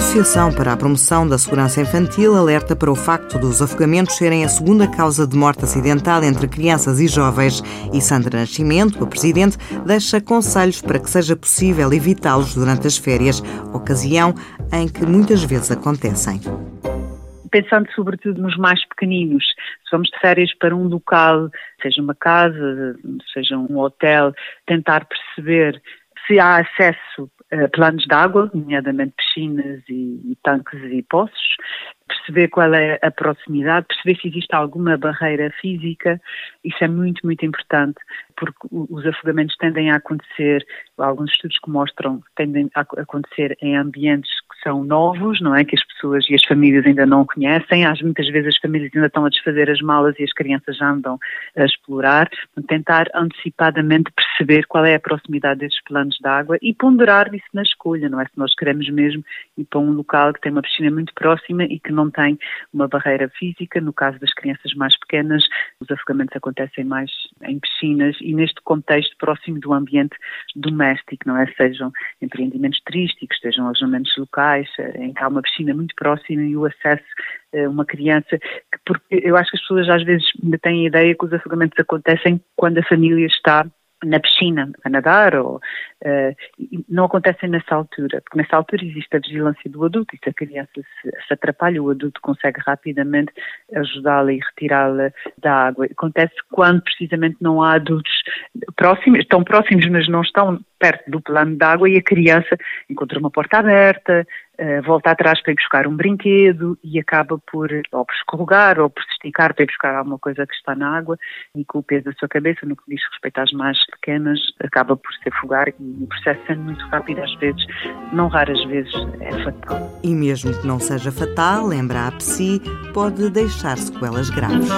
Associação para a Promoção da Segurança Infantil alerta para o facto dos afogamentos serem a segunda causa de morte acidental entre crianças e jovens e Sandra Nascimento, a Presidente, deixa conselhos para que seja possível evitá-los durante as férias, ocasião em que muitas vezes acontecem pensando sobretudo nos mais pequeninos. Se vamos de férias para um local, seja uma casa, seja um hotel, tentar perceber se há acesso planos de água, nomeadamente piscinas e, e tanques e poços, perceber qual é a proximidade, perceber se existe alguma barreira física, isso é muito, muito importante, porque os afogamentos tendem a acontecer, alguns estudos que mostram tendem a acontecer em ambientes que são novos, não é? Que as pessoas e as famílias ainda não conhecem, às muitas vezes as famílias ainda estão a desfazer as malas e as crianças já andam a explorar, tentar antecipadamente perceber qual é a proximidade desses planos de água e ponderar isso na escolha, não é? Se nós queremos mesmo ir para um local que tem uma piscina muito próxima e que não tem uma barreira física, no caso das crianças mais pequenas, os afogamentos acontecem mais em piscinas neste contexto próximo do ambiente doméstico, não é? Sejam empreendimentos turísticos, sejam alojamentos locais, em que há uma piscina muito próxima e o acesso a uma criança, porque eu acho que as pessoas às vezes têm a ideia que os afogamentos acontecem quando a família está na piscina a nadar ou uh, não acontecem nessa altura, porque nessa altura existe a vigilância do adulto e se a criança se, se atrapalha, o adulto consegue rapidamente ajudá-la e retirá-la da água. Acontece quando precisamente não há adultos próximos, estão próximos, mas não estão perto do plano de água e a criança encontra uma porta aberta, uh, volta atrás para ir buscar um brinquedo e acaba por ou por escorregar ou por se esticar para ir buscar alguma coisa que está na água e com o peso da sua cabeça, no que diz respeito às mais pequenas, acaba por se afogar e o processo sendo muito rápido às vezes, não raras vezes é fatal. E mesmo que não seja fatal, lembra a PSI, pode deixar sequelas graves.